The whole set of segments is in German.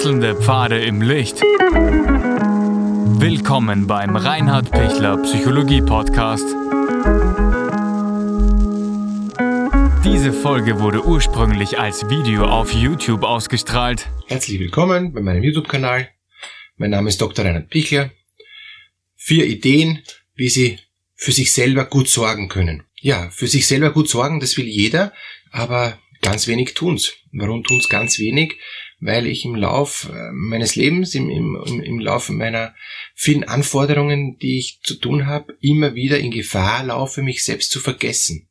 Wechselnde Pfade im Licht. Willkommen beim Reinhard Pichler Psychologie Podcast. Diese Folge wurde ursprünglich als Video auf YouTube ausgestrahlt. Herzlich willkommen bei meinem YouTube-Kanal. Mein Name ist Dr. Reinhard Pichler. Vier Ideen, wie Sie für sich selber gut sorgen können. Ja, für sich selber gut sorgen, das will jeder, aber ganz wenig tun's. Warum tun's ganz wenig? Weil ich im Lauf äh, meines Lebens, im, im, im Laufe meiner vielen Anforderungen, die ich zu tun habe, immer wieder in Gefahr laufe, mich selbst zu vergessen.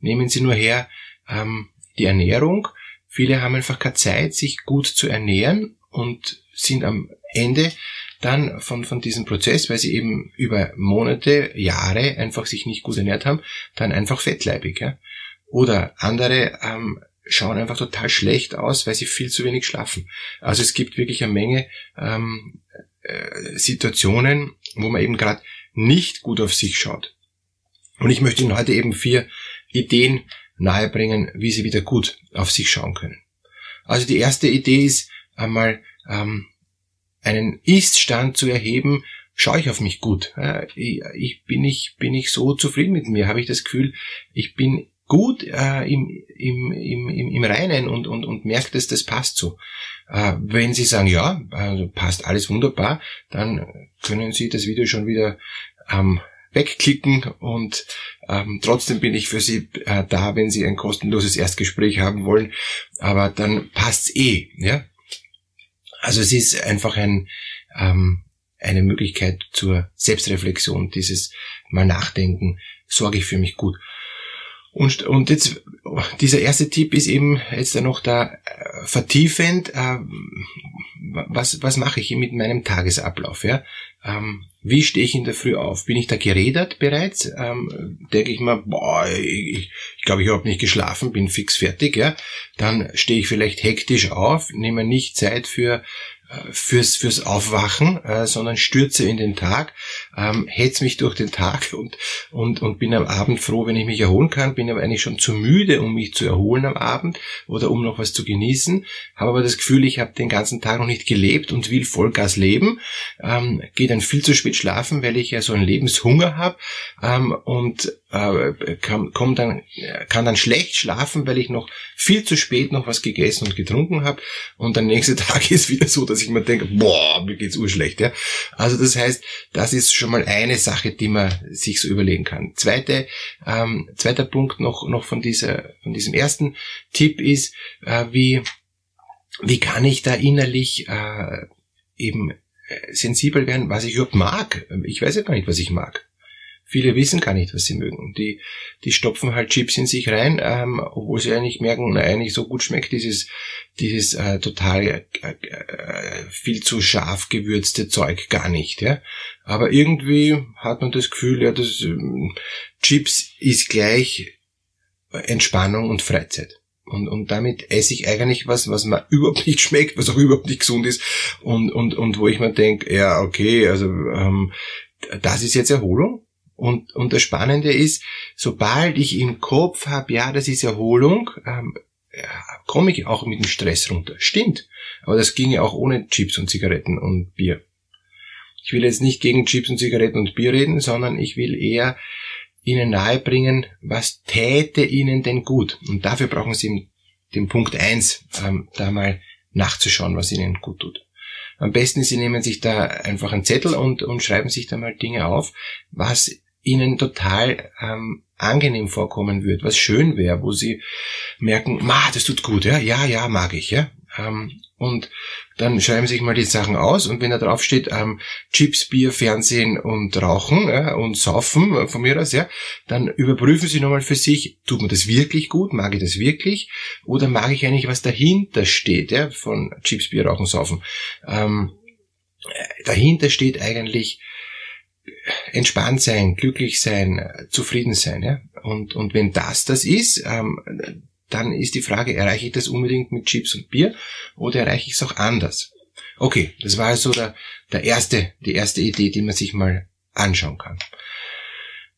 Nehmen Sie nur her ähm, die Ernährung. Viele haben einfach keine Zeit, sich gut zu ernähren und sind am Ende dann von, von diesem Prozess, weil sie eben über Monate, Jahre einfach sich nicht gut ernährt haben, dann einfach fettleibig. Ja? Oder andere ähm, schauen einfach total schlecht aus, weil sie viel zu wenig schlafen. Also es gibt wirklich eine Menge ähm, äh, Situationen, wo man eben gerade nicht gut auf sich schaut. Und ich möchte Ihnen heute eben vier Ideen nahebringen, wie Sie wieder gut auf sich schauen können. Also die erste Idee ist einmal ähm, einen Ist-Stand zu erheben, schaue ich auf mich gut. Ich, bin ich bin ich so zufrieden mit mir, habe ich das Gefühl, ich bin gut äh, im, im, im, im, Reinen und, und, und merkt, dass das passt so. Äh, wenn Sie sagen, ja, also passt alles wunderbar, dann können Sie das Video schon wieder ähm, wegklicken und ähm, trotzdem bin ich für Sie äh, da, wenn Sie ein kostenloses Erstgespräch haben wollen, aber dann passt's eh, ja. Also es ist einfach ein, ähm, eine Möglichkeit zur Selbstreflexion, dieses mal nachdenken, sorge ich für mich gut. Und, und jetzt, dieser erste Tipp ist eben jetzt dann noch da äh, vertiefend, äh, was, was mache ich mit meinem Tagesablauf? Ja? Ähm, wie stehe ich in der Früh auf? Bin ich da gerädert bereits? Ähm, denke ich mal, boah, ich, ich glaube, ich habe nicht geschlafen, bin fix fertig. Ja? Dann stehe ich vielleicht hektisch auf, nehme nicht Zeit für fürs, fürs Aufwachen, äh, sondern stürze in den Tag, ähm, hetz mich durch den Tag und, und, und bin am Abend froh, wenn ich mich erholen kann, bin aber eigentlich schon zu müde, um mich zu erholen am Abend oder um noch was zu genießen, habe aber das Gefühl, ich habe den ganzen Tag noch nicht gelebt und will Vollgas leben, ähm, gehe dann viel zu spät schlafen, weil ich ja so einen Lebenshunger habe ähm, und äh, kann, komm dann, kann dann schlecht schlafen, weil ich noch viel zu spät noch was gegessen und getrunken habe und der nächste Tag ist wieder so, dass ich mir denke, boah, mir geht's urschlecht. Ja? Also das heißt, das ist schon mal eine Sache, die man sich so überlegen kann. Zweite, ähm, zweiter Punkt noch, noch von, dieser, von diesem ersten Tipp ist, äh, wie, wie kann ich da innerlich äh, eben äh, sensibel werden, was ich überhaupt mag. Ich weiß ja gar nicht, was ich mag. Viele wissen gar nicht, was sie mögen. Die, die stopfen halt Chips in sich rein, ähm, obwohl sie eigentlich merken, na, eigentlich so gut schmeckt dieses, dieses äh, total äh, äh, viel zu scharf gewürzte Zeug gar nicht. Ja? Aber irgendwie hat man das Gefühl, ja, das ähm, Chips ist gleich Entspannung und Freizeit. Und, und damit esse ich eigentlich was, was mir überhaupt nicht schmeckt, was auch überhaupt nicht gesund ist. Und, und, und wo ich mir denke, ja, okay, also ähm, das ist jetzt Erholung und, und das Spannende ist, sobald ich im Kopf habe, ja, das ist Erholung, ähm, ja, komme ich auch mit dem Stress runter. Stimmt. Aber das ginge auch ohne Chips und Zigaretten und Bier. Ich will jetzt nicht gegen Chips und Zigaretten und Bier reden, sondern ich will eher Ihnen nahebringen, was täte Ihnen denn gut. Und dafür brauchen Sie den Punkt eins ähm, da mal nachzuschauen, was Ihnen gut tut. Am besten, Sie nehmen sich da einfach einen Zettel und, und schreiben sich da mal Dinge auf, was ihnen total ähm, angenehm vorkommen wird, was schön wäre, wo sie merken, ma, das tut gut, ja, ja, ja, mag ich, ja. Ähm, und dann schreiben sie sich mal die Sachen aus und wenn da drauf steht, ähm, Chips, Bier, Fernsehen und Rauchen ja, und Saufen äh, von mir aus, ja, dann überprüfen sie nochmal für sich, tut mir das wirklich gut, mag ich das wirklich oder mag ich eigentlich, was dahinter steht, ja, von Chips, Bier, Rauchen, Saufen. Ähm, äh, dahinter steht eigentlich, entspannt sein, glücklich sein, zufrieden sein. Ja? Und, und wenn das das ist, ähm, dann ist die Frage, erreiche ich das unbedingt mit Chips und Bier oder erreiche ich es auch anders? Okay, das war also der, der erste, die erste Idee, die man sich mal anschauen kann.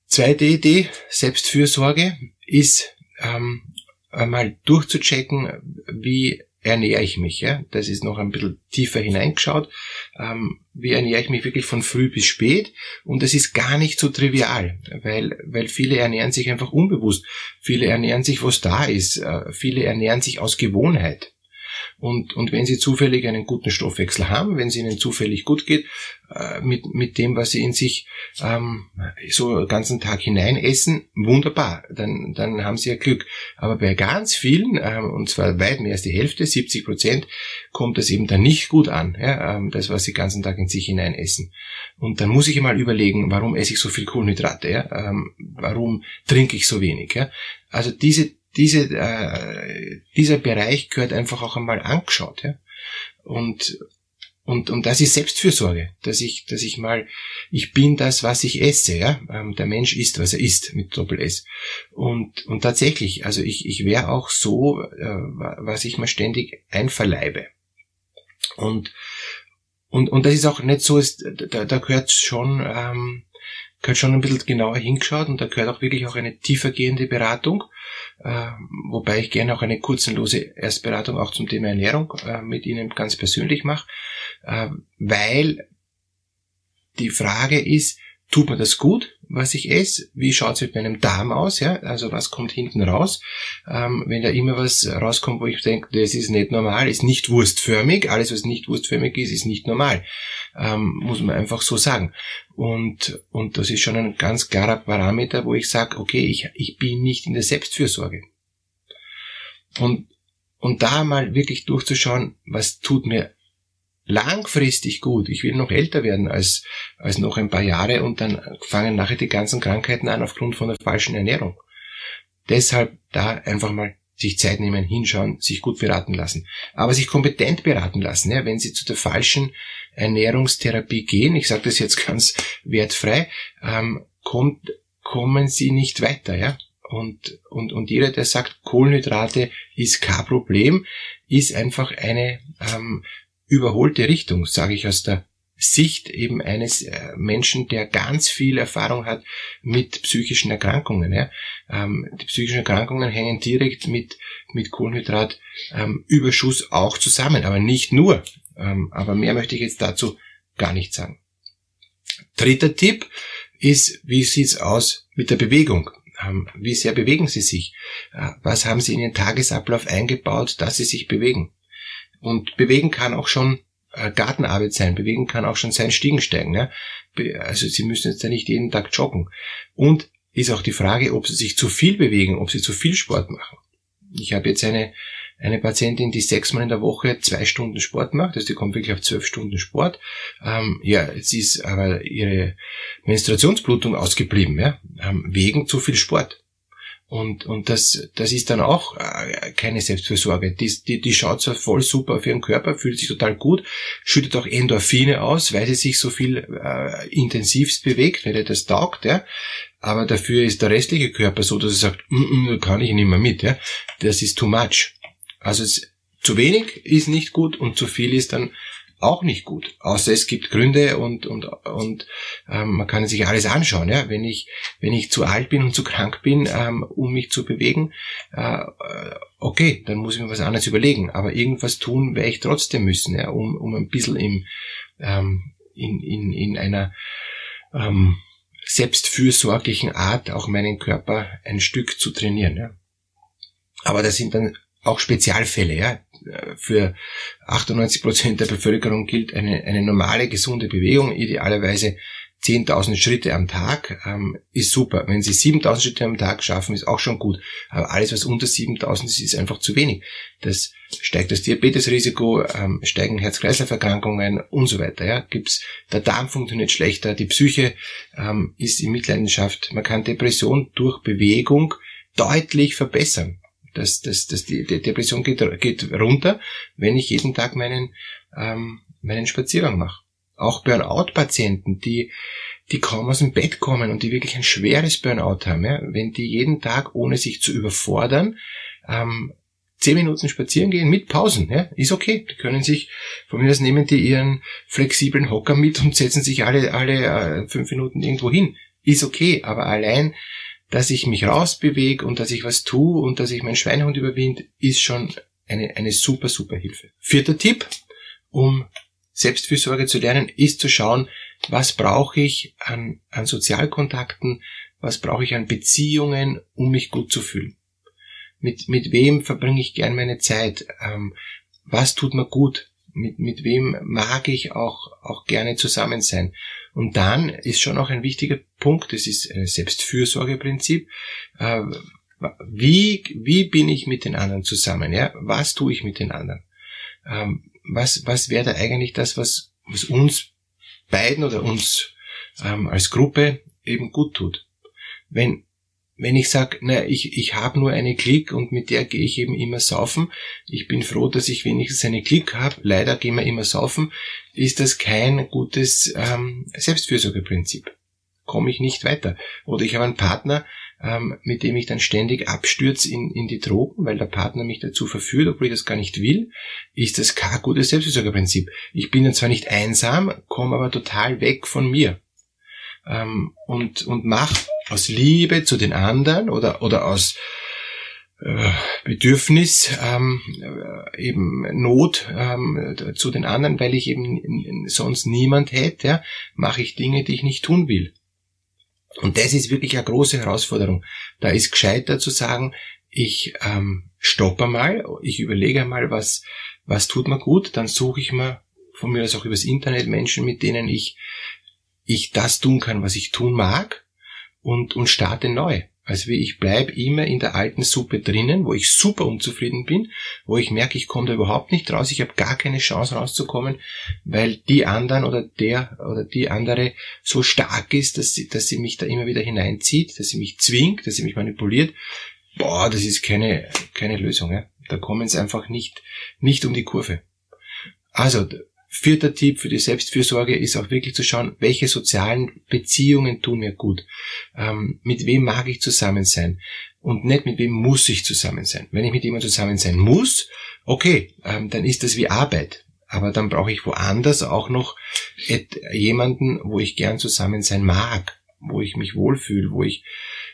Zweite Idee, Selbstfürsorge, ist ähm, einmal durchzuchecken, wie ernähre ich mich? Ja? Das ist noch ein bisschen tiefer hineingeschaut. Ähm, wie ernähre ich mich wirklich von früh bis spät? Und das ist gar nicht so trivial, weil, weil viele ernähren sich einfach unbewusst. Viele ernähren sich, was da ist. Äh, viele ernähren sich aus Gewohnheit. Und, und wenn Sie zufällig einen guten Stoffwechsel haben, wenn es Ihnen zufällig gut geht, äh, mit, mit dem, was Sie in sich ähm, so den ganzen Tag hinein essen, wunderbar, dann, dann haben Sie ja Glück. Aber bei ganz vielen, ähm, und zwar weit mehr als die Hälfte, 70 Prozent, kommt das eben dann nicht gut an, ja, ähm, das, was Sie den ganzen Tag in sich hinein essen. Und dann muss ich mal überlegen, warum esse ich so viel Kohlenhydrate, ja? ähm, warum trinke ich so wenig. Ja? Also diese diese, äh, dieser Bereich gehört einfach auch einmal angeschaut. Ja? Und, und, und das ist Selbstfürsorge, dass ich, dass ich mal, ich bin das, was ich esse, ja. Ähm, der Mensch isst, was er isst, mit Doppel S. Und, und tatsächlich, also ich, ich wäre auch so, äh, was ich mir ständig einverleibe. Und, und, und das ist auch nicht so, da, da gehört schon, ähm, gehört schon ein bisschen genauer hingeschaut und da gehört auch wirklich auch eine tiefergehende Beratung, äh, wobei ich gerne auch eine kurzenlose Erstberatung auch zum Thema Ernährung äh, mit Ihnen ganz persönlich mache, äh, weil die Frage ist, tut mir das gut, was ich esse? Wie schaut es mit meinem Darm aus? Ja? Also was kommt hinten raus? Ähm, wenn da immer was rauskommt, wo ich denke, das ist nicht normal, ist nicht wurstförmig, alles was nicht wurstförmig ist, ist nicht normal. Ähm, muss man einfach so sagen. Und, und das ist schon ein ganz klarer Parameter, wo ich sage, okay, ich, ich bin nicht in der Selbstfürsorge. Und, und da mal wirklich durchzuschauen, was tut mir langfristig gut. Ich will noch älter werden als, als noch ein paar Jahre und dann fangen nachher die ganzen Krankheiten an aufgrund von der falschen Ernährung. Deshalb da einfach mal sich Zeit nehmen, hinschauen, sich gut beraten lassen. Aber sich kompetent beraten lassen. Ja, wenn Sie zu der falschen Ernährungstherapie gehen, ich sage das jetzt ganz wertfrei, ähm, kommt, kommen Sie nicht weiter. Ja? Und, und, und jeder, der sagt, Kohlenhydrate ist kein Problem, ist einfach eine ähm, überholte Richtung, sage ich aus der Sicht eben eines äh, Menschen, der ganz viel Erfahrung hat mit psychischen Erkrankungen. Ja. Ähm, die psychischen Erkrankungen hängen direkt mit, mit Kohlenhydratüberschuss ähm, auch zusammen, aber nicht nur. Ähm, aber mehr möchte ich jetzt dazu gar nicht sagen. Dritter Tipp ist, wie sieht's aus mit der Bewegung? Ähm, wie sehr bewegen Sie sich? Äh, was haben Sie in Ihren Tagesablauf eingebaut, dass Sie sich bewegen? Und bewegen kann auch schon Gartenarbeit sein, bewegen kann auch schon sein Stiegensteigen. Ja? Also sie müssen jetzt ja nicht jeden Tag joggen. Und ist auch die Frage, ob sie sich zu viel bewegen, ob sie zu viel Sport machen. Ich habe jetzt eine, eine Patientin, die sechsmal in der Woche zwei Stunden Sport macht, also die kommt wirklich auf zwölf Stunden Sport. Ähm, ja, jetzt ist aber ihre Menstruationsblutung ausgeblieben, ja, ähm, wegen zu viel Sport. Und, und das, das ist dann auch äh, keine Selbstfürsorge. Die, die, die schaut zwar voll super auf ihren Körper, fühlt sich total gut, schüttet auch Endorphine aus, weil sie sich so viel äh, intensivst bewegt, weil er das taugt, ja. Aber dafür ist der restliche Körper so, dass er sagt, mm, mm, kann ich nicht mehr mit, ja. Das ist too much. Also es, zu wenig ist nicht gut und zu viel ist dann auch nicht gut. Außer es gibt Gründe und, und, und ähm, man kann sich alles anschauen. Ja? Wenn, ich, wenn ich zu alt bin und zu krank bin, ähm, um mich zu bewegen, äh, okay, dann muss ich mir was anderes überlegen. Aber irgendwas tun werde ich trotzdem müssen, ja? um, um ein bisschen im, ähm, in, in, in einer ähm, selbstfürsorglichen Art auch meinen Körper ein Stück zu trainieren. Ja? Aber das sind dann auch Spezialfälle, ja. Für 98 Prozent der Bevölkerung gilt eine, eine normale, gesunde Bewegung, idealerweise 10.000 Schritte am Tag, ähm, ist super. Wenn Sie 7.000 Schritte am Tag schaffen, ist auch schon gut. Aber alles, was unter 7.000 ist, ist einfach zu wenig. Das steigt das Diabetesrisiko, ähm, steigen Herz-Kreislauf-Erkrankungen und so weiter. Ja. Gibt's, der Darm funktioniert schlechter, die Psyche ähm, ist in Mitleidenschaft. Man kann Depression durch Bewegung deutlich verbessern. Das, das, das, die, die Depression geht, geht runter, wenn ich jeden Tag meinen, ähm, meinen Spaziergang mache. Auch Burnout-Patienten, die, die kaum aus dem Bett kommen und die wirklich ein schweres Burnout haben, ja, wenn die jeden Tag, ohne sich zu überfordern, ähm, zehn Minuten spazieren gehen mit Pausen, ja, ist okay. Die können sich, von mir aus nehmen die ihren flexiblen Hocker mit und setzen sich alle, alle äh, fünf Minuten irgendwo hin. Ist okay, aber allein dass ich mich rausbewege und dass ich was tue und dass ich meinen Schweinehund überwinde, ist schon eine, eine super, super Hilfe. Vierter Tipp, um Selbstfürsorge zu lernen, ist zu schauen, was brauche ich an, an Sozialkontakten, was brauche ich an Beziehungen, um mich gut zu fühlen. Mit, mit wem verbringe ich gern meine Zeit? Ähm, was tut mir gut? Mit, mit wem mag ich auch, auch gerne zusammen sein? Und dann ist schon auch ein wichtiger Punkt, das ist ein Selbstfürsorgeprinzip. Äh, wie, wie bin ich mit den anderen zusammen? Ja? Was tue ich mit den anderen? Ähm, was, was wäre da eigentlich das, was, was uns beiden oder uns ähm, als Gruppe eben gut tut? Wenn, wenn ich sage, na, ich, ich habe nur eine Klick und mit der gehe ich eben immer saufen, ich bin froh, dass ich wenigstens eine Klick habe, leider gehen wir immer saufen, ist das kein gutes ähm, Selbstfürsorgeprinzip. Komme ich nicht weiter. Oder ich habe einen Partner, ähm, mit dem ich dann ständig abstürze in, in die Drogen, weil der Partner mich dazu verführt, obwohl ich das gar nicht will, ist das kein gutes Selbstfürsorgeprinzip. Ich bin dann zwar nicht einsam, komme aber total weg von mir ähm, und, und mach aus Liebe zu den anderen oder, oder aus äh, Bedürfnis, ähm, äh, eben Not ähm, zu den anderen, weil ich eben sonst niemand hätte, ja, mache ich Dinge, die ich nicht tun will. Und das ist wirklich eine große Herausforderung. Da ist gescheiter zu sagen, ich ähm, stoppe mal, ich überlege mal, was, was tut mir gut, dann suche ich mir von mir aus auch übers Internet Menschen, mit denen ich ich das tun kann, was ich tun mag und, und starte neu. Also wie ich bleib immer in der alten Suppe drinnen, wo ich super unzufrieden bin, wo ich merke, ich komme da überhaupt nicht raus, ich habe gar keine Chance rauszukommen, weil die anderen oder der oder die andere so stark ist, dass sie, dass sie mich da immer wieder hineinzieht, dass sie mich zwingt, dass sie mich manipuliert. Boah, das ist keine, keine Lösung. Ja? Da kommen sie einfach nicht, nicht um die Kurve. Also Vierter Tipp für die Selbstfürsorge ist auch wirklich zu schauen, welche sozialen Beziehungen tun mir gut. Ähm, mit wem mag ich zusammen sein? Und nicht mit wem muss ich zusammen sein. Wenn ich mit jemandem zusammen sein muss, okay, ähm, dann ist das wie Arbeit. Aber dann brauche ich woanders auch noch jemanden, wo ich gern zusammen sein mag, wo ich mich wohlfühle, wo ich,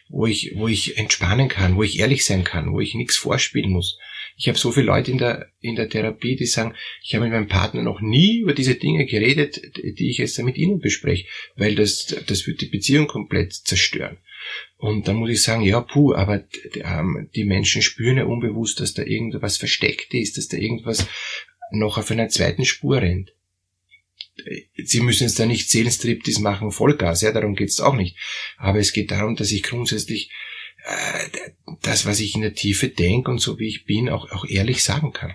wo ich, wo ich entspannen kann, wo ich ehrlich sein kann, wo ich nichts vorspielen muss. Ich habe so viele Leute in der, in der Therapie, die sagen, ich habe mit meinem Partner noch nie über diese Dinge geredet, die ich jetzt mit Ihnen bespreche, weil das, das wird die Beziehung komplett zerstören. Und da muss ich sagen, ja, puh, aber ähm, die Menschen spüren ja unbewusst, dass da irgendwas versteckt ist, dass da irgendwas noch auf einer zweiten Spur rennt. Sie müssen jetzt da nicht Seelenstriptease machen, Vollgas, ja, darum geht's auch nicht. Aber es geht darum, dass ich grundsätzlich das, was ich in der Tiefe denke und so wie ich bin, auch, auch ehrlich sagen kann.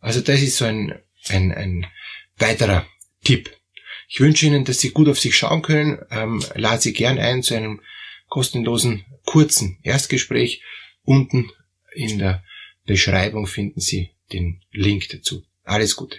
Also das ist so ein, ein, ein weiterer Tipp. Ich wünsche Ihnen, dass Sie gut auf sich schauen können. Ähm, lade Sie gern ein zu einem kostenlosen, kurzen Erstgespräch. Unten in der Beschreibung finden Sie den Link dazu. Alles Gute.